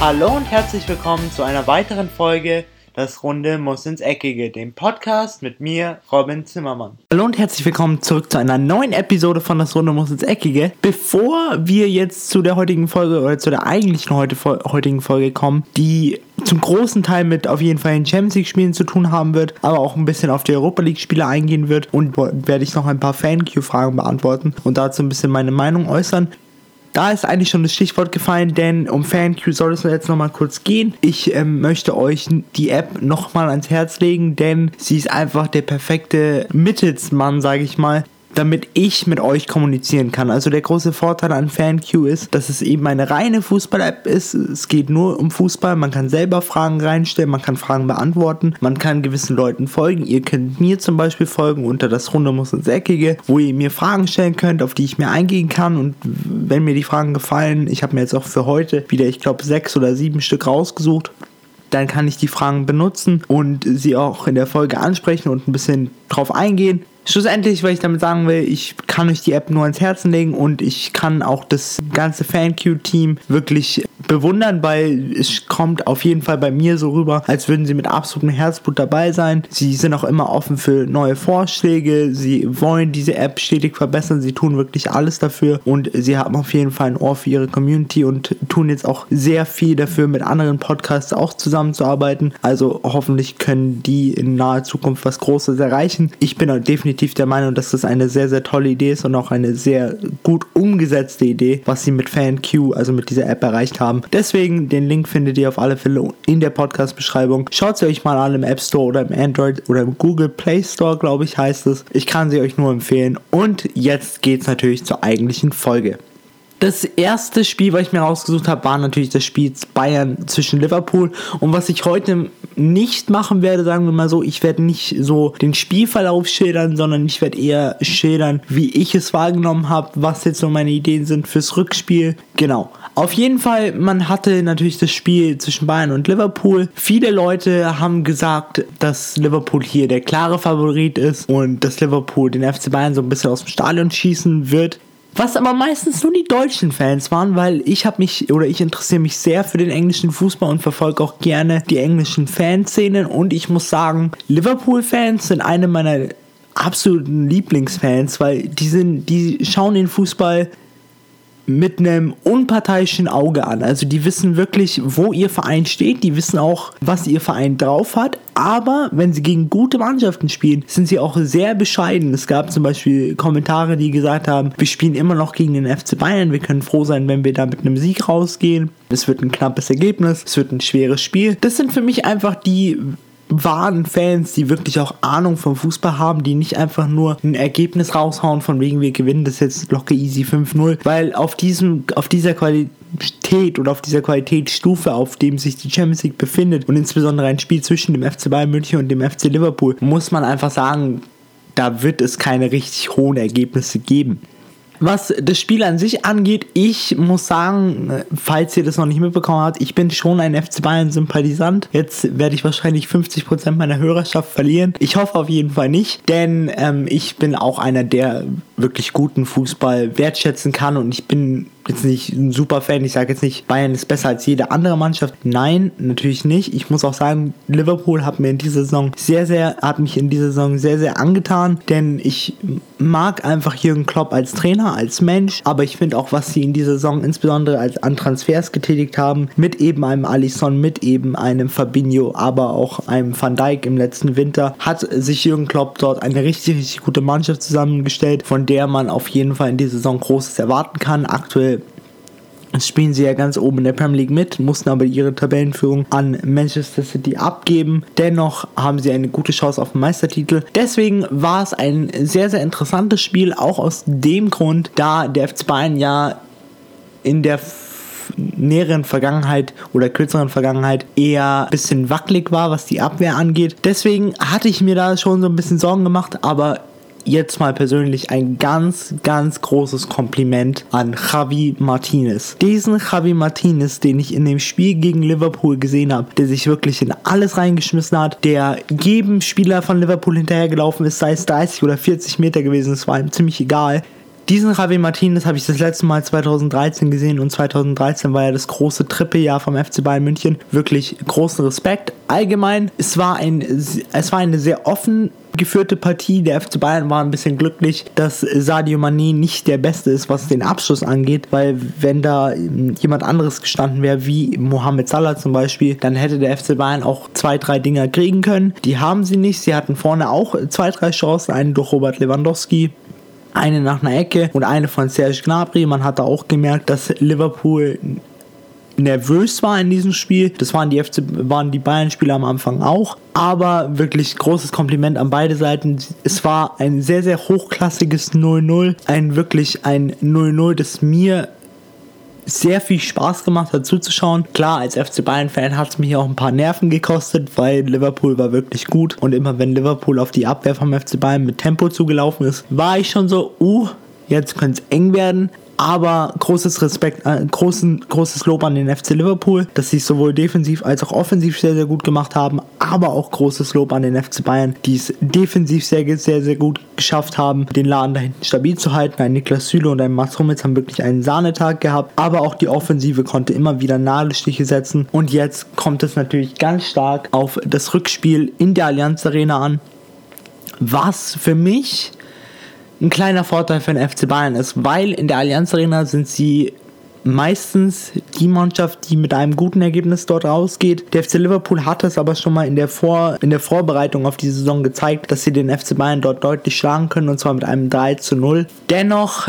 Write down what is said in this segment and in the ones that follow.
Hallo und herzlich willkommen zu einer weiteren Folge Das Runde muss ins Eckige, dem Podcast mit mir, Robin Zimmermann. Hallo und herzlich willkommen zurück zu einer neuen Episode von Das Runde muss ins Eckige. Bevor wir jetzt zu der heutigen Folge oder zu der eigentlichen heute, heutigen Folge kommen, die zum großen Teil mit auf jeden Fall den Champions League Spielen zu tun haben wird, aber auch ein bisschen auf die Europa League Spiele eingehen wird und werde ich noch ein paar Fan-Q-Fragen beantworten und dazu ein bisschen meine Meinung äußern. Da ist eigentlich schon das Stichwort gefallen, denn um FanQ soll es jetzt nochmal kurz gehen. Ich ähm, möchte euch die App nochmal ans Herz legen, denn sie ist einfach der perfekte Mittelsmann, sage ich mal, damit ich mit euch kommunizieren kann. Also der große Vorteil an FanQ ist, dass es eben eine reine Fußball-App ist. Es geht nur um Fußball. Man kann selber Fragen reinstellen, man kann Fragen beantworten, man kann gewissen Leuten folgen. Ihr könnt mir zum Beispiel folgen unter das Runde muss ins Eckige, wo ihr mir Fragen stellen könnt, auf die ich mir eingehen kann. Und wenn mir die Fragen gefallen, ich habe mir jetzt auch für heute wieder, ich glaube, sechs oder sieben Stück rausgesucht dann kann ich die Fragen benutzen und sie auch in der Folge ansprechen und ein bisschen drauf eingehen. Schlussendlich, was ich damit sagen will, ich kann euch die App nur ans Herzen legen und ich kann auch das ganze FanQ-Team wirklich bewundern, weil es kommt auf jeden Fall bei mir so rüber, als würden sie mit absolutem Herzblut dabei sein. Sie sind auch immer offen für neue Vorschläge, sie wollen diese App stetig verbessern, sie tun wirklich alles dafür und sie haben auf jeden Fall ein Ohr für ihre Community und tun jetzt auch sehr viel dafür, mit anderen Podcasts auch zusammenzuarbeiten. Also hoffentlich können die in naher Zukunft was Großes erreichen. Ich bin definitiv definitiv der Meinung, dass das eine sehr, sehr tolle Idee ist und auch eine sehr gut umgesetzte Idee, was sie mit FanQ, also mit dieser App erreicht haben. Deswegen, den Link findet ihr auf alle Fälle in der Podcast-Beschreibung. Schaut sie euch mal an im App Store oder im Android oder im Google Play Store, glaube ich, heißt es. Ich kann sie euch nur empfehlen. Und jetzt geht es natürlich zur eigentlichen Folge. Das erste Spiel, was ich mir rausgesucht habe, war natürlich das Spiel Bayern zwischen Liverpool. Und was ich heute nicht machen werde, sagen wir mal so, ich werde nicht so den Spielverlauf schildern, sondern ich werde eher schildern, wie ich es wahrgenommen habe, was jetzt so meine Ideen sind fürs Rückspiel. Genau. Auf jeden Fall, man hatte natürlich das Spiel zwischen Bayern und Liverpool. Viele Leute haben gesagt, dass Liverpool hier der klare Favorit ist und dass Liverpool den FC Bayern so ein bisschen aus dem Stadion schießen wird. Was aber meistens nur die deutschen Fans waren, weil ich habe mich oder ich interessiere mich sehr für den englischen Fußball und verfolge auch gerne die englischen Fanszenen und ich muss sagen, Liverpool-Fans sind eine meiner absoluten Lieblingsfans, weil die sind, die schauen den Fußball mit einem unparteiischen Auge an. Also die wissen wirklich, wo ihr Verein steht, die wissen auch, was ihr Verein drauf hat, aber wenn sie gegen gute Mannschaften spielen, sind sie auch sehr bescheiden. Es gab zum Beispiel Kommentare, die gesagt haben, wir spielen immer noch gegen den FC Bayern, wir können froh sein, wenn wir da mit einem Sieg rausgehen. Es wird ein knappes Ergebnis, es wird ein schweres Spiel. Das sind für mich einfach die wahren Fans, die wirklich auch Ahnung vom Fußball haben, die nicht einfach nur ein Ergebnis raushauen, von wegen wir gewinnen das jetzt locker easy 5-0, weil auf diesem, auf dieser Qualität oder auf dieser Qualitätsstufe, auf dem sich die Champions League befindet und insbesondere ein Spiel zwischen dem FC Bayern München und dem FC Liverpool, muss man einfach sagen, da wird es keine richtig hohen Ergebnisse geben. Was das Spiel an sich angeht, ich muss sagen, falls ihr das noch nicht mitbekommen habt, ich bin schon ein FC Bayern Sympathisant. Jetzt werde ich wahrscheinlich 50% meiner Hörerschaft verlieren. Ich hoffe auf jeden Fall nicht, denn ähm, ich bin auch einer, der wirklich guten Fußball wertschätzen kann und ich bin jetzt nicht ein super Fan. Ich sage jetzt nicht, Bayern ist besser als jede andere Mannschaft. Nein, natürlich nicht. Ich muss auch sagen, Liverpool hat mir in dieser Saison sehr, sehr, hat mich in dieser Saison sehr, sehr angetan, denn ich mag einfach Jürgen Klopp als Trainer, als Mensch, aber ich finde auch, was sie in dieser Saison insbesondere als an Transfers getätigt haben, mit eben einem Alisson, mit eben einem Fabinho, aber auch einem Van Dijk im letzten Winter, hat sich Jürgen Klopp dort eine richtig, richtig gute Mannschaft zusammengestellt, von der man auf jeden Fall in dieser Saison Großes erwarten kann. Aktuell spielen sie ja ganz oben in der Premier League mit, mussten aber ihre Tabellenführung an Manchester City abgeben. Dennoch haben sie eine gute Chance auf den Meistertitel. Deswegen war es ein sehr, sehr interessantes Spiel, auch aus dem Grund, da der FC Bayern ja in der näheren Vergangenheit oder kürzeren Vergangenheit eher ein bisschen wackelig war, was die Abwehr angeht. Deswegen hatte ich mir da schon so ein bisschen Sorgen gemacht, aber jetzt mal persönlich ein ganz, ganz großes Kompliment an Javi Martinez. Diesen Javi Martinez, den ich in dem Spiel gegen Liverpool gesehen habe, der sich wirklich in alles reingeschmissen hat, der jedem Spieler von Liverpool hinterhergelaufen ist, sei es 30 oder 40 Meter gewesen, es war ihm ziemlich egal Diesen Javi Martinez habe ich das letzte Mal 2013 gesehen und 2013 war ja das große Trippeljahr vom FC Bayern München. Wirklich großen Respekt. Allgemein, es war, ein, es war eine sehr offen geführte Partie. Der FC Bayern war ein bisschen glücklich, dass Sadio Mané nicht der Beste ist, was den Abschluss angeht, weil wenn da jemand anderes gestanden wäre, wie Mohamed Salah zum Beispiel, dann hätte der FC Bayern auch zwei, drei Dinger kriegen können. Die haben sie nicht. Sie hatten vorne auch zwei, drei Chancen, einen durch Robert Lewandowski eine nach einer Ecke und eine von Serge Gnabry. Man hatte auch gemerkt, dass Liverpool nervös war in diesem Spiel. Das waren die, FC, waren die Bayern-Spieler am Anfang auch. Aber wirklich großes Kompliment an beide Seiten. Es war ein sehr, sehr hochklassiges 0-0. Ein wirklich ein 0-0, das mir sehr viel Spaß gemacht hat zuzuschauen. Klar, als FC Bayern-Fan hat es mich auch ein paar Nerven gekostet, weil Liverpool war wirklich gut. Und immer wenn Liverpool auf die Abwehr vom FC Bayern mit Tempo zugelaufen ist, war ich schon so, uh, jetzt könnte es eng werden. Aber großes Respekt, äh, großen, großes Lob an den FC Liverpool, dass sie es sowohl defensiv als auch offensiv sehr, sehr gut gemacht haben. Aber auch großes Lob an den FC Bayern, die es defensiv sehr, sehr, sehr gut geschafft haben, den Laden da hinten stabil zu halten. Ein Niklas Süle und ein Mats Hummels haben wirklich einen Sahnetag gehabt. Aber auch die Offensive konnte immer wieder Nadelstiche setzen. Und jetzt kommt es natürlich ganz stark auf das Rückspiel in der Allianz Arena an. Was für mich ein kleiner Vorteil für den FC Bayern ist, weil in der Allianz Arena sind sie meistens die Mannschaft, die mit einem guten Ergebnis dort rausgeht. Der FC Liverpool hat es aber schon mal in der, Vor in der Vorbereitung auf die Saison gezeigt, dass sie den FC Bayern dort deutlich schlagen können und zwar mit einem 3 zu 0. Dennoch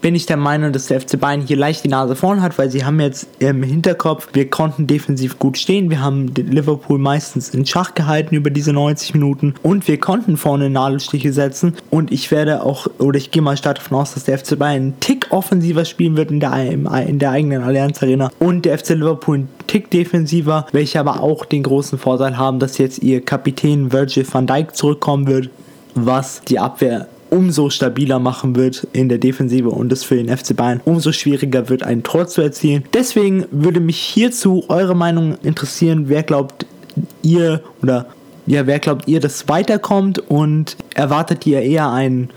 bin ich der Meinung, dass der FC Bayern hier leicht die Nase vorn hat, weil sie haben jetzt im Hinterkopf, wir konnten defensiv gut stehen, wir haben Liverpool meistens in Schach gehalten über diese 90 Minuten. Und wir konnten vorne Nadelstiche setzen. Und ich werde auch, oder ich gehe mal stark davon aus, dass der FC Bayern einen Tick offensiver spielen wird in der, in der eigenen Allianz Arena. Und der FC Liverpool einen Tick defensiver, welche aber auch den großen Vorteil haben, dass jetzt ihr Kapitän Virgil van Dijk zurückkommen wird, was die Abwehr umso stabiler machen wird in der Defensive und es für den FC Bayern umso schwieriger wird, ein Tor zu erzielen. Deswegen würde mich hierzu eure Meinung interessieren. Wer glaubt ihr oder ja, wer glaubt ihr, dass weiterkommt und erwartet ihr eher ein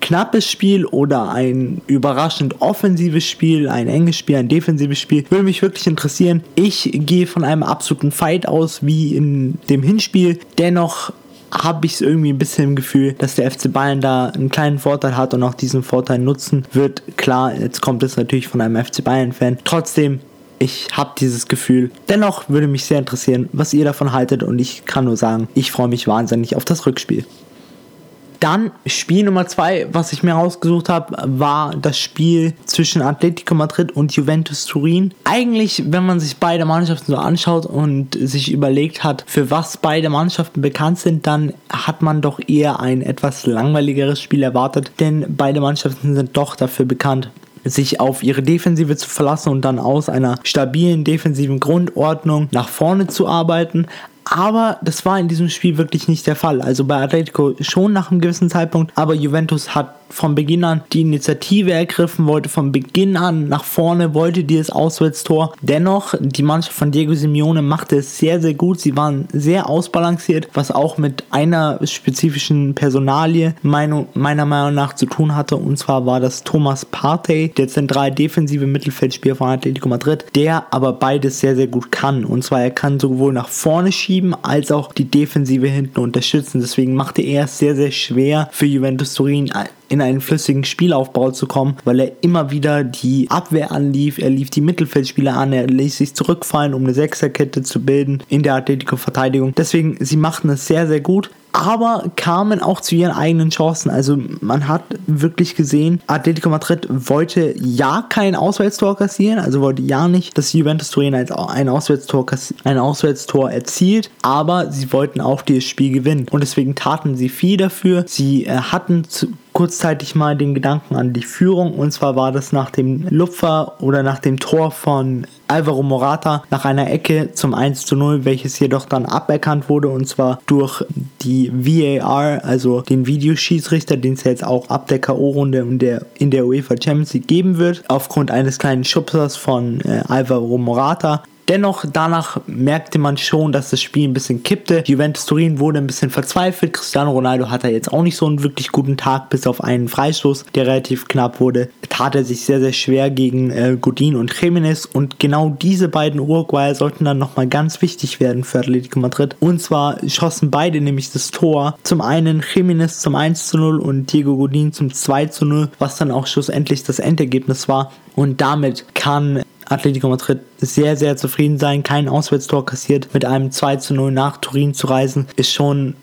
knappes Spiel oder ein überraschend offensives Spiel, ein enges Spiel, ein defensives Spiel, würde mich wirklich interessieren. Ich gehe von einem absoluten Fight aus wie in dem Hinspiel. Dennoch habe ich irgendwie ein bisschen im Gefühl, dass der FC Bayern da einen kleinen Vorteil hat und auch diesen Vorteil nutzen wird. Klar, jetzt kommt es natürlich von einem FC Bayern-Fan. Trotzdem, ich habe dieses Gefühl. Dennoch würde mich sehr interessieren, was ihr davon haltet und ich kann nur sagen, ich freue mich wahnsinnig auf das Rückspiel. Dann Spiel Nummer zwei, was ich mir rausgesucht habe, war das Spiel zwischen Atletico Madrid und Juventus Turin. Eigentlich, wenn man sich beide Mannschaften so anschaut und sich überlegt hat, für was beide Mannschaften bekannt sind, dann hat man doch eher ein etwas langweiligeres Spiel erwartet, denn beide Mannschaften sind doch dafür bekannt, sich auf ihre Defensive zu verlassen und dann aus einer stabilen defensiven Grundordnung nach vorne zu arbeiten. Aber das war in diesem Spiel wirklich nicht der Fall. Also bei Atletico schon nach einem gewissen Zeitpunkt, aber Juventus hat von Beginn an die Initiative ergriffen, wollte von Beginn an nach vorne, wollte dieses Auswärtstor. Dennoch, die Mannschaft von Diego Simeone machte es sehr, sehr gut. Sie waren sehr ausbalanciert, was auch mit einer spezifischen Personalie meiner Meinung nach zu tun hatte. Und zwar war das Thomas Partey, der zentral defensive Mittelfeldspieler von Atletico Madrid, der aber beides sehr, sehr gut kann. Und zwar er kann sowohl nach vorne schieben, als auch die Defensive hinten unterstützen. Deswegen machte er es sehr, sehr schwer für Juventus Turin in einen flüssigen Spielaufbau zu kommen, weil er immer wieder die Abwehr anlief, er lief die Mittelfeldspieler an, er ließ sich zurückfallen, um eine Sechserkette zu bilden in der Atletico-Verteidigung. Deswegen, sie machten es sehr, sehr gut aber kamen auch zu ihren eigenen Chancen. Also man hat wirklich gesehen, Atletico Madrid wollte ja kein Auswärtstor kassieren, also wollte ja nicht, dass Juventus Turin ein Auswärtstor, ein Auswärtstor erzielt, aber sie wollten auch dieses Spiel gewinnen und deswegen taten sie viel dafür. Sie äh, hatten kurzzeitig mal den Gedanken an die Führung und zwar war das nach dem Lupfer oder nach dem Tor von Alvaro Morata nach einer Ecke zum 1 zu 0, welches jedoch dann aberkannt wurde und zwar durch die VAR, also den Videoschiedsrichter, den es jetzt auch ab der K.O.-Runde in der, in der UEFA Champions League geben wird, aufgrund eines kleinen Schubsers von äh, Alvaro Morata Dennoch, danach merkte man schon, dass das Spiel ein bisschen kippte. Juventus Turin wurde ein bisschen verzweifelt. Cristiano Ronaldo hatte jetzt auch nicht so einen wirklich guten Tag, bis auf einen Freistoß, der relativ knapp wurde. Tat er sich sehr, sehr schwer gegen äh, Godin und Jimenez. Und genau diese beiden Uruguayer sollten dann nochmal ganz wichtig werden für Atletico Madrid. Und zwar schossen beide nämlich das Tor. Zum einen Jimenez zum 1 zu 0 und Diego Godin zum 2 zu 0, was dann auch schlussendlich das Endergebnis war. Und damit kann Atletico Madrid sehr, sehr zufrieden sein. Kein Auswärtstor kassiert. Mit einem 2 zu 0 nach Turin zu reisen, ist schon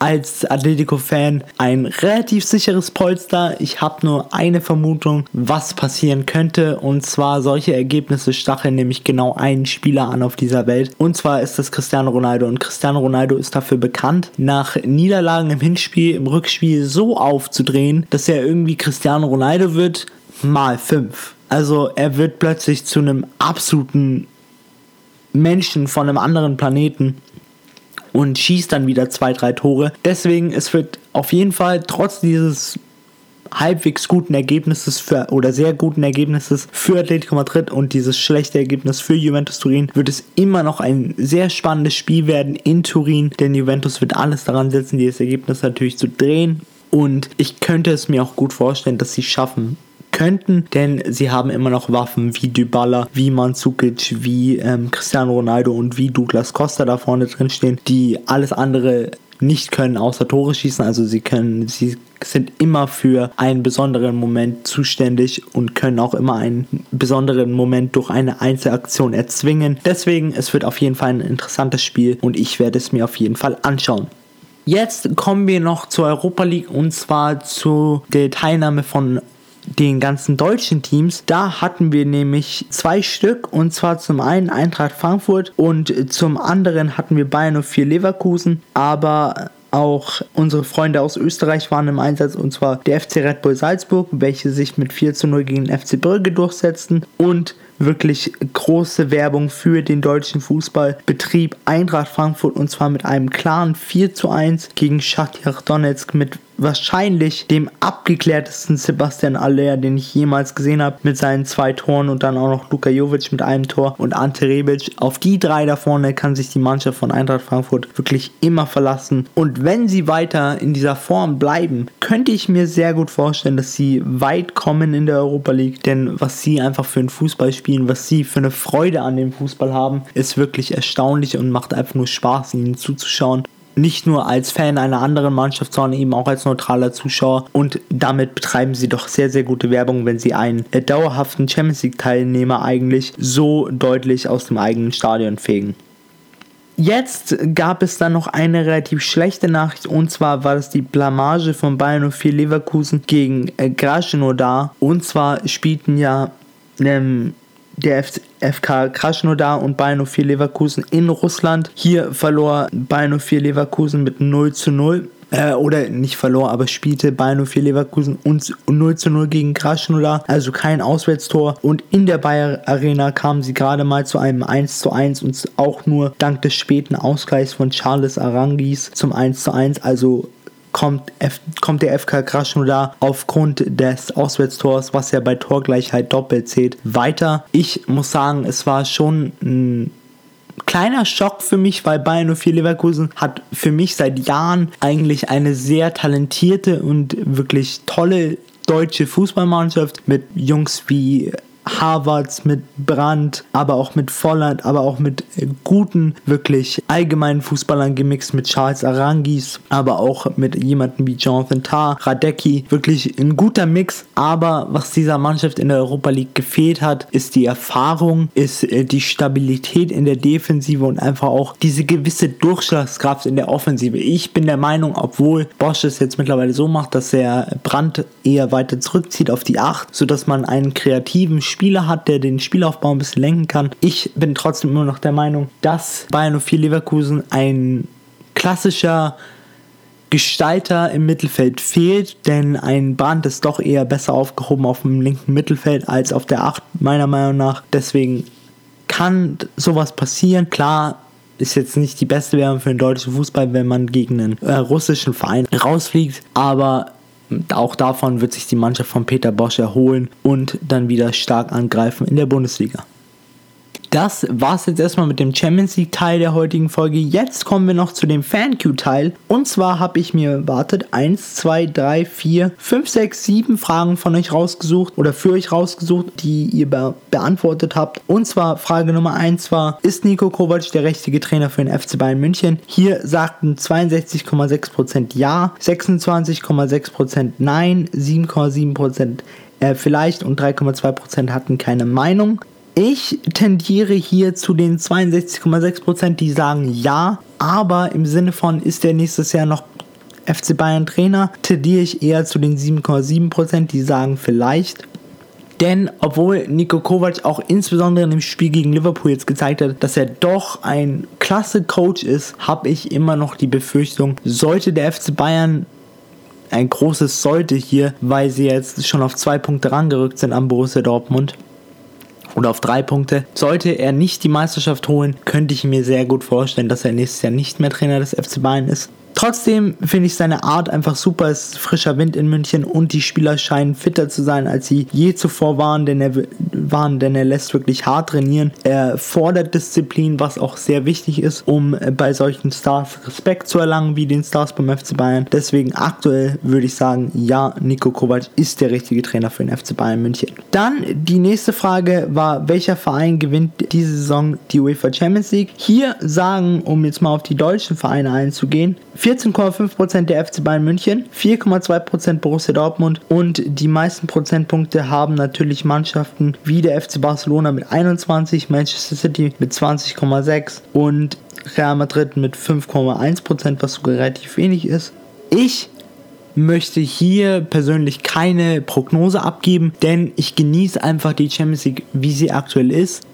als Atletico-Fan ein relativ sicheres Polster. Ich habe nur eine Vermutung, was passieren könnte. Und zwar solche Ergebnisse stacheln nämlich genau einen Spieler an auf dieser Welt. Und zwar ist das Cristiano Ronaldo. Und Cristiano Ronaldo ist dafür bekannt, nach Niederlagen im Hinspiel, im Rückspiel so aufzudrehen, dass er irgendwie Cristiano Ronaldo wird mal fünf. Also er wird plötzlich zu einem absoluten Menschen von einem anderen Planeten und schießt dann wieder zwei, drei Tore. Deswegen, es wird auf jeden Fall trotz dieses halbwegs guten Ergebnisses für oder sehr guten Ergebnisses für Atletico Madrid und dieses schlechte Ergebnis für Juventus Turin wird es immer noch ein sehr spannendes Spiel werden in Turin, denn Juventus wird alles daran setzen, dieses Ergebnis natürlich zu drehen und ich könnte es mir auch gut vorstellen, dass sie schaffen, könnten, denn sie haben immer noch Waffen wie Dybala, wie Mandzukic, wie ähm, Cristiano Ronaldo und wie Douglas Costa da vorne drin stehen, die alles andere nicht können außer Tore schießen, also sie können, sie sind immer für einen besonderen Moment zuständig und können auch immer einen besonderen Moment durch eine Einzelaktion erzwingen. Deswegen, es wird auf jeden Fall ein interessantes Spiel und ich werde es mir auf jeden Fall anschauen. Jetzt kommen wir noch zur Europa League und zwar zu der Teilnahme von den ganzen deutschen Teams. Da hatten wir nämlich zwei Stück und zwar zum einen Eintracht Frankfurt und zum anderen hatten wir Bayern 04 Leverkusen, aber auch unsere Freunde aus Österreich waren im Einsatz und zwar der FC Red Bull Salzburg, welche sich mit 4 zu 0 gegen den FC Brügge durchsetzten und wirklich große Werbung für den deutschen Fußball betrieb Eintracht Frankfurt und zwar mit einem klaren 4 zu 1 gegen Shakhtar Donetsk mit wahrscheinlich dem abgeklärtesten Sebastian Aller, den ich jemals gesehen habe, mit seinen zwei Toren und dann auch noch Luka Jovic mit einem Tor und Ante Rebic. Auf die drei da vorne kann sich die Mannschaft von Eintracht Frankfurt wirklich immer verlassen. Und wenn sie weiter in dieser Form bleiben, könnte ich mir sehr gut vorstellen, dass sie weit kommen in der Europa League. Denn was sie einfach für einen Fußball spielen, was sie für eine Freude an dem Fußball haben, ist wirklich erstaunlich und macht einfach nur Spaß, ihnen zuzuschauen nicht nur als Fan einer anderen Mannschaft, sondern eben auch als neutraler Zuschauer. Und damit betreiben sie doch sehr, sehr gute Werbung, wenn sie einen dauerhaften Champions League-Teilnehmer eigentlich so deutlich aus dem eigenen Stadion fegen. Jetzt gab es dann noch eine relativ schlechte Nachricht und zwar war das die Blamage von Bayern 04 Leverkusen gegen äh, Krasnodar. Und zwar spielten ja ähm, der FK Krasnodar und Bayern 04 Leverkusen in Russland. Hier verlor Bayern 04 Leverkusen mit 0 zu 0 äh, oder nicht verlor, aber spielte Bayern 04 Leverkusen und 0 zu 0 gegen Krasnodar, also kein Auswärtstor. Und in der Bayer Arena kamen sie gerade mal zu einem 1 zu 1 und auch nur dank des späten Ausgleichs von Charles Arangis zum 1 zu 1, also kommt, F kommt der FK Krasnodar aufgrund des Auswärtstors, was ja bei Torgleichheit doppelt zählt, weiter. Ich muss sagen, es war schon ein kleiner Schock für mich, weil Bayern 04 Leverkusen hat für mich seit Jahren eigentlich eine sehr talentierte und wirklich tolle deutsche Fußballmannschaft mit Jungs wie Harvards, mit Brandt, aber auch mit Volland, aber auch mit äh, guten, wirklich allgemeinen Fußballern gemixt, mit Charles Arangis, aber auch mit jemandem wie Jonathan Tah, Radecki. Wirklich ein guter Mix, aber was dieser Mannschaft in der Europa League gefehlt hat, ist die Erfahrung, ist äh, die Stabilität in der Defensive und einfach auch diese gewisse Durchschlagskraft in der Offensive. Ich bin der Meinung, obwohl Bosch es jetzt mittlerweile so macht, dass er Brandt eher weiter zurückzieht auf die 8, sodass man einen kreativen Spieler Spieler hat, der den Spielaufbau ein bisschen lenken kann. Ich bin trotzdem immer noch der Meinung, dass Bayern 04 Leverkusen ein klassischer Gestalter im Mittelfeld fehlt, denn ein Brand ist doch eher besser aufgehoben auf dem linken Mittelfeld als auf der 8, meiner Meinung nach. Deswegen kann sowas passieren. Klar, ist jetzt nicht die beste Werbung für den deutschen Fußball, wenn man gegen einen äh, russischen Verein rausfliegt, aber auch davon wird sich die Mannschaft von Peter Bosch erholen und dann wieder stark angreifen in der Bundesliga. Das war's jetzt erstmal mit dem Champions League Teil der heutigen Folge. Jetzt kommen wir noch zu dem FanQ Teil. Und zwar habe ich mir, wartet, 1, 2, 3, 4, 5, 6, 7 Fragen von euch rausgesucht oder für euch rausgesucht, die ihr be beantwortet habt. Und zwar Frage Nummer 1 war, ist Nico Kovac der richtige Trainer für den FC Bayern München? Hier sagten 62,6% ja, 26,6% nein, 7,7% äh, vielleicht und 3,2% hatten keine Meinung. Ich tendiere hier zu den 62,6%, die sagen ja, aber im Sinne von, ist der nächstes Jahr noch FC Bayern Trainer, tendiere ich eher zu den 7,7%, die sagen vielleicht. Denn obwohl Nico Kovac auch insbesondere in dem Spiel gegen Liverpool jetzt gezeigt hat, dass er doch ein klasse Coach ist, habe ich immer noch die Befürchtung, sollte der FC Bayern ein großes Sollte hier, weil sie jetzt schon auf zwei Punkte rangerückt sind am Borussia Dortmund, oder auf drei Punkte. Sollte er nicht die Meisterschaft holen, könnte ich mir sehr gut vorstellen, dass er nächstes Jahr nicht mehr Trainer des FC Bayern ist. Trotzdem finde ich seine Art einfach super. Es ist frischer Wind in München und die Spieler scheinen fitter zu sein, als sie je zuvor waren, denn er, waren, denn er lässt wirklich hart trainieren. Er fordert Disziplin, was auch sehr wichtig ist, um bei solchen Stars Respekt zu erlangen, wie den Stars beim FC Bayern. Deswegen aktuell würde ich sagen, ja, Nico Kovac ist der richtige Trainer für den FC Bayern München. Dann die nächste Frage war, welcher Verein gewinnt diese Saison die UEFA Champions League? Hier sagen, um jetzt mal auf die deutschen Vereine einzugehen, 14,5% der FC Bayern München, 4,2% Borussia Dortmund und die meisten Prozentpunkte haben natürlich Mannschaften wie der FC Barcelona mit 21, Manchester City mit 20,6 und Real Madrid mit 5,1%, was sogar relativ wenig ist. Ich möchte hier persönlich keine Prognose abgeben, denn ich genieße einfach die Champions League, wie sie aktuell ist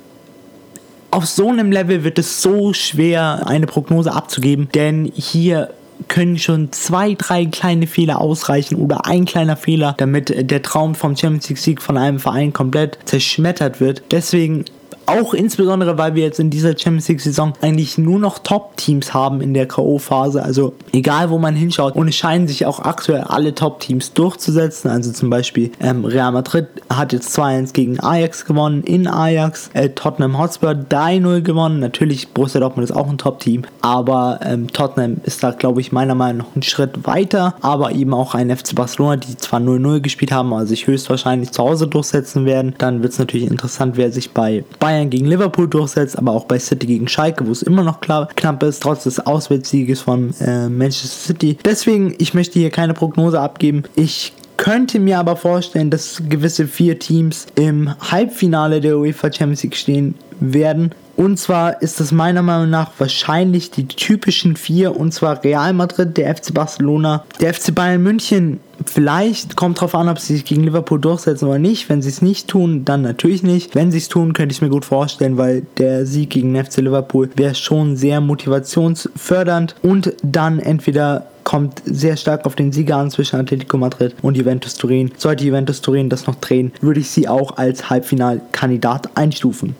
auf so einem Level wird es so schwer, eine Prognose abzugeben, denn hier können schon zwei, drei kleine Fehler ausreichen oder ein kleiner Fehler, damit der Traum vom Champions League Sieg von einem Verein komplett zerschmettert wird. Deswegen auch insbesondere, weil wir jetzt in dieser Champions League Saison eigentlich nur noch Top-Teams haben in der K.O.-Phase. Also egal, wo man hinschaut. Und es scheinen sich auch aktuell alle Top-Teams durchzusetzen. Also zum Beispiel ähm, Real Madrid hat jetzt 2-1 gegen Ajax gewonnen in Ajax. Äh, Tottenham Hotspur 3-0 gewonnen. Natürlich, Borussia Dortmund ist auch ein Top-Team. Aber ähm, Tottenham ist da, glaube ich, meiner Meinung nach einen Schritt weiter. Aber eben auch ein FC Barcelona, die zwar 0-0 gespielt haben, also sich höchstwahrscheinlich zu Hause durchsetzen werden. Dann wird es natürlich interessant, wer sich bei Bayern Bayern gegen Liverpool durchsetzt, aber auch bei City gegen Schalke, wo es immer noch klar, knapp ist, trotz des Auswärtssieges von äh, Manchester City. Deswegen, ich möchte hier keine Prognose abgeben. Ich könnte mir aber vorstellen, dass gewisse vier Teams im Halbfinale der UEFA Champions League stehen werden. Und zwar ist es meiner Meinung nach wahrscheinlich die typischen vier, und zwar Real Madrid, der FC Barcelona, der FC Bayern München Vielleicht kommt drauf an, ob sie sich gegen Liverpool durchsetzen oder nicht. Wenn sie es nicht tun, dann natürlich nicht. Wenn sie es tun, könnte ich mir gut vorstellen, weil der Sieg gegen FC Liverpool wäre schon sehr motivationsfördernd und dann entweder kommt sehr stark auf den Sieger an zwischen Atletico Madrid und Juventus Turin. Sollte Juventus Turin das noch drehen, würde ich sie auch als Halbfinalkandidat einstufen.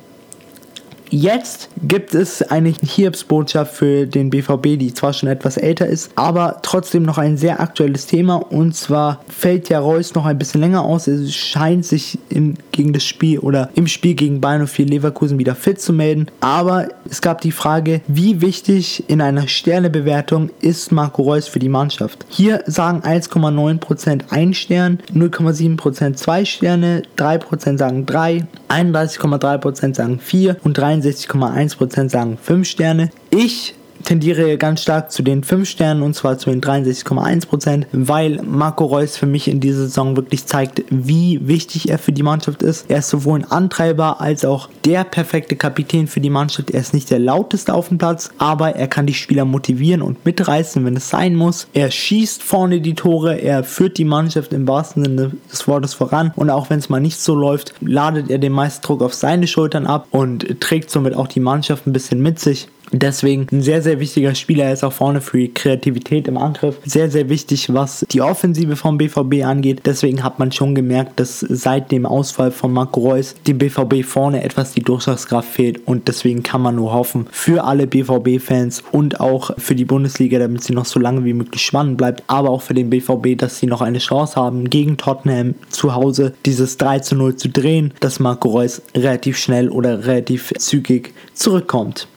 Jetzt gibt es eine Hiobsbotschaft für den BVB, die zwar schon etwas älter ist, aber trotzdem noch ein sehr aktuelles Thema. Und zwar fällt ja Reus noch ein bisschen länger aus. Es scheint sich in, gegen das Spiel oder im Spiel gegen Bayern 04 Leverkusen wieder fit zu melden. Aber es gab die Frage, wie wichtig in einer Sternebewertung ist Marco Reus für die Mannschaft? Hier sagen 1,9% ein Stern, 0,7% zwei Sterne, 3% sagen 3, 31,3% sagen 4 und 63,1% sagen 5 Sterne. Ich tendiere ganz stark zu den 5 Sternen und zwar zu den 63,1%, weil Marco Reus für mich in dieser Saison wirklich zeigt, wie wichtig er für die Mannschaft ist. Er ist sowohl ein Antreiber als auch der perfekte Kapitän für die Mannschaft. Er ist nicht der lauteste auf dem Platz, aber er kann die Spieler motivieren und mitreißen, wenn es sein muss. Er schießt vorne die Tore, er führt die Mannschaft im wahrsten Sinne des Wortes voran und auch wenn es mal nicht so läuft, ladet er den meisten Druck auf seine Schultern ab und trägt somit auch die Mannschaft ein bisschen mit sich. Deswegen ein sehr, sehr wichtiger Spieler. Er ist auch vorne für die Kreativität im Angriff. Sehr, sehr wichtig, was die Offensive vom BVB angeht. Deswegen hat man schon gemerkt, dass seit dem Ausfall von Marco Reus dem BVB vorne etwas die Durchschlagskraft fehlt. Und deswegen kann man nur hoffen, für alle BVB-Fans und auch für die Bundesliga, damit sie noch so lange wie möglich spannend bleibt, aber auch für den BVB, dass sie noch eine Chance haben, gegen Tottenham zu Hause dieses 3 zu 0 zu drehen, dass Marco Reus relativ schnell oder relativ zügig zurückkommt.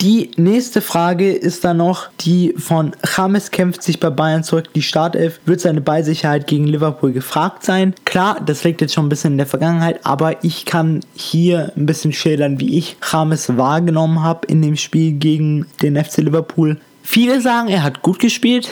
Die nächste Frage ist dann noch die von James kämpft sich bei Bayern zurück. Die Startelf wird seine Beisicherheit gegen Liverpool gefragt sein. Klar, das liegt jetzt schon ein bisschen in der Vergangenheit, aber ich kann hier ein bisschen schildern, wie ich James wahrgenommen habe in dem Spiel gegen den FC Liverpool. Viele sagen, er hat gut gespielt.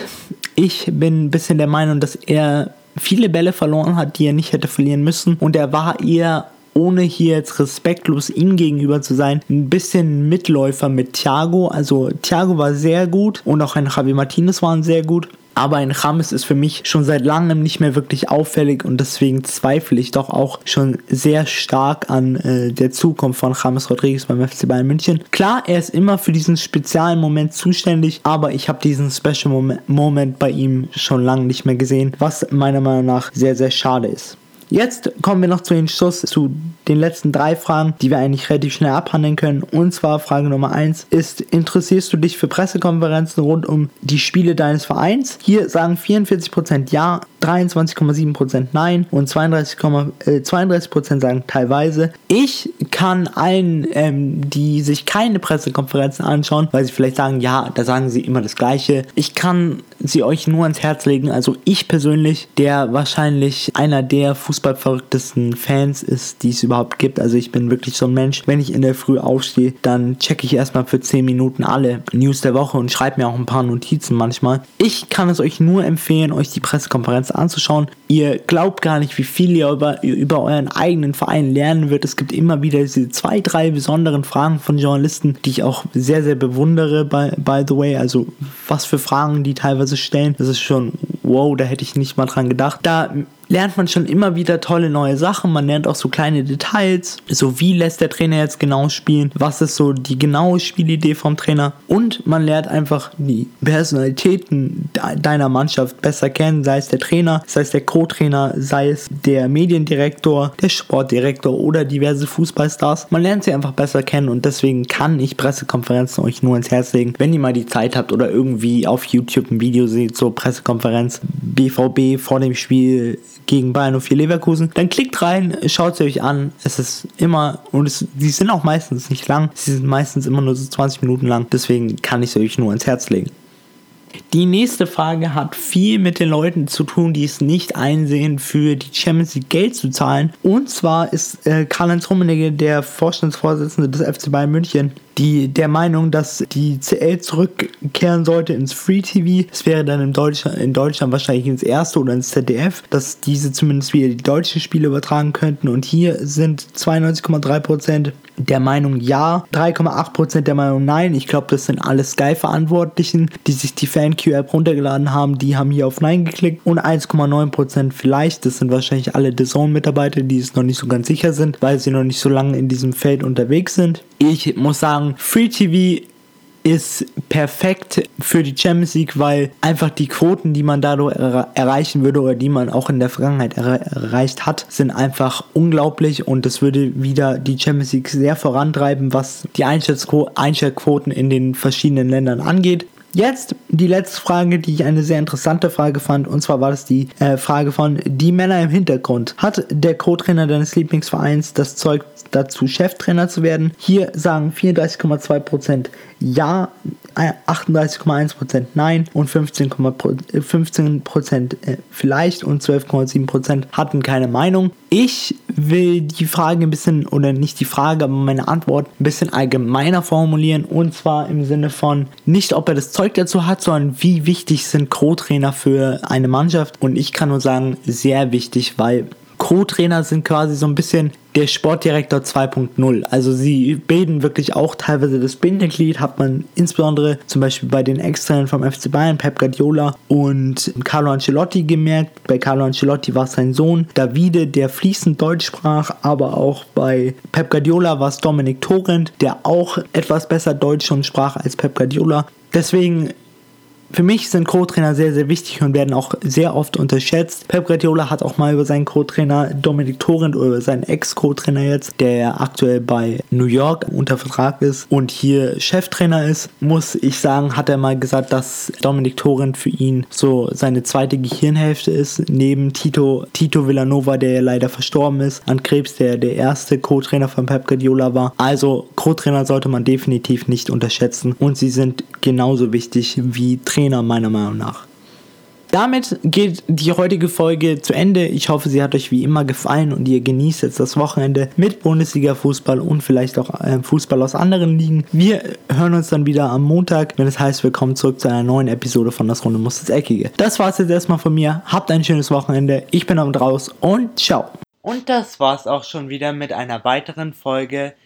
Ich bin ein bisschen der Meinung, dass er viele Bälle verloren hat, die er nicht hätte verlieren müssen. Und er war eher ohne hier jetzt respektlos ihm gegenüber zu sein, ein bisschen Mitläufer mit Thiago. Also Thiago war sehr gut und auch ein Javi Martinez waren sehr gut. Aber ein James ist für mich schon seit langem nicht mehr wirklich auffällig und deswegen zweifle ich doch auch schon sehr stark an äh, der Zukunft von James Rodriguez beim FC Bayern München. Klar, er ist immer für diesen speziellen Moment zuständig, aber ich habe diesen Special Moment bei ihm schon lange nicht mehr gesehen, was meiner Meinung nach sehr, sehr schade ist. Jetzt kommen wir noch zu den Schluss, zu den letzten drei Fragen, die wir eigentlich relativ schnell abhandeln können. Und zwar Frage Nummer 1 ist, interessierst du dich für Pressekonferenzen rund um die Spiele deines Vereins? Hier sagen 44% ja, 23,7% nein und 32, äh, 32% sagen teilweise. Ich kann allen, ähm, die sich keine Pressekonferenzen anschauen, weil sie vielleicht sagen, ja, da sagen sie immer das Gleiche. Ich kann sie euch nur ans Herz legen. Also ich persönlich, der wahrscheinlich einer der fußballverrücktesten Fans ist, die es überhaupt gibt. Also ich bin wirklich so ein Mensch, wenn ich in der Früh aufstehe, dann checke ich erstmal für 10 Minuten alle News der Woche und schreibe mir auch ein paar Notizen manchmal. Ich kann es euch nur empfehlen, euch die Pressekonferenz anzuschauen. Ihr glaubt gar nicht, wie viel ihr über, über euren eigenen Verein lernen wird. Es gibt immer wieder diese zwei, drei besonderen Fragen von Journalisten, die ich auch sehr, sehr bewundere, by, by the way. Also was für Fragen die teilweise stellen, das ist schon wow, da hätte ich nicht mal dran gedacht. Da lernt man schon immer wieder tolle neue Sachen. Man lernt auch so kleine Details. So wie lässt der Trainer jetzt genau spielen? Was ist so die genaue Spielidee vom Trainer? Und man lernt einfach die Personalitäten deiner Mannschaft besser kennen. Sei es der Trainer, sei es der Co-Trainer, sei es der Mediendirektor, der Sportdirektor oder diverse Fußballstars. Man lernt sie einfach besser kennen und deswegen kann ich Pressekonferenzen euch nur ins Herz legen. Wenn ihr mal die Zeit habt oder irgendwie auf YouTube ein Video seht, so Pressekonferenz, BVB vor dem Spiel gegen Bayern 04 Leverkusen. Dann klickt rein, schaut sie euch an. Es ist immer, und es, die sind auch meistens nicht lang. Sie sind meistens immer nur so 20 Minuten lang. Deswegen kann ich sie euch nur ans Herz legen. Die nächste Frage hat viel mit den Leuten zu tun, die es nicht einsehen, für die Champions League Geld zu zahlen. Und zwar ist äh, Karl-Heinz Rummenigge, der Vorstandsvorsitzende des FC Bayern München, die der Meinung, dass die CL zurückkehren sollte ins Free TV. Es wäre dann in Deutschland, in Deutschland wahrscheinlich ins erste oder ins ZDF, dass diese zumindest wieder die deutschen Spiele übertragen könnten. Und hier sind 92,3% der Meinung ja, 3,8% der Meinung nein. Ich glaube, das sind alle Sky-Verantwortlichen, die sich die FanQ-App runtergeladen haben, die haben hier auf Nein geklickt. Und 1,9% vielleicht, das sind wahrscheinlich alle The Zone-Mitarbeiter, die es noch nicht so ganz sicher sind, weil sie noch nicht so lange in diesem Feld unterwegs sind. Ich muss sagen, Free TV ist perfekt für die Champions League, weil einfach die Quoten, die man dadurch er erreichen würde oder die man auch in der Vergangenheit er erreicht hat, sind einfach unglaublich und das würde wieder die Champions League sehr vorantreiben, was die Einschaltquoten in den verschiedenen Ländern angeht. Jetzt die letzte Frage, die ich eine sehr interessante Frage fand, und zwar war das die äh, Frage von die Männer im Hintergrund. Hat der Co-Trainer deines Lieblingsvereins das Zeug dazu, Cheftrainer zu werden? Hier sagen 34,2% ja, 38,1% äh, nein und 15,15% 15 äh, vielleicht und 12,7% hatten keine Meinung. Ich will die Frage ein bisschen, oder nicht die Frage, aber meine Antwort ein bisschen allgemeiner formulieren. Und zwar im Sinne von nicht, ob er das Zeug dazu hat, sondern wie wichtig sind Co-Trainer für eine Mannschaft. Und ich kann nur sagen, sehr wichtig, weil Co-Trainer sind quasi so ein bisschen der Sportdirektor 2.0. Also sie bilden wirklich auch teilweise das Bindeglied, hat man insbesondere zum Beispiel bei den Externen vom FC Bayern, Pep Guardiola und Carlo Ancelotti gemerkt. Bei Carlo Ancelotti war es sein Sohn Davide, der fließend Deutsch sprach, aber auch bei Pep Guardiola war es Dominik Torrent, der auch etwas besser Deutsch schon sprach als Pep Guardiola. Deswegen für mich sind Co-Trainer sehr, sehr wichtig und werden auch sehr oft unterschätzt. Pep Guardiola hat auch mal über seinen Co-Trainer Dominik Torrent oder seinen Ex-Co-Trainer jetzt, der aktuell bei New York unter Vertrag ist und hier Cheftrainer ist, muss ich sagen, hat er mal gesagt, dass Dominik Torrent für ihn so seine zweite Gehirnhälfte ist, neben Tito, Tito Villanova, der leider verstorben ist, an Krebs, der der erste Co-Trainer von Pep Guardiola war. Also Co-Trainer sollte man definitiv nicht unterschätzen und sie sind genauso wichtig wie Trainer meiner Meinung nach. Damit geht die heutige Folge zu Ende. Ich hoffe, sie hat euch wie immer gefallen und ihr genießt jetzt das Wochenende mit Bundesliga-Fußball und vielleicht auch äh, Fußball aus anderen Ligen. Wir hören uns dann wieder am Montag, wenn es heißt, willkommen zurück zu einer neuen Episode von Das Runde muss das Eckige. Das war es jetzt erstmal von mir. Habt ein schönes Wochenende. Ich bin am draus und ciao. Und das war's auch schon wieder mit einer weiteren Folge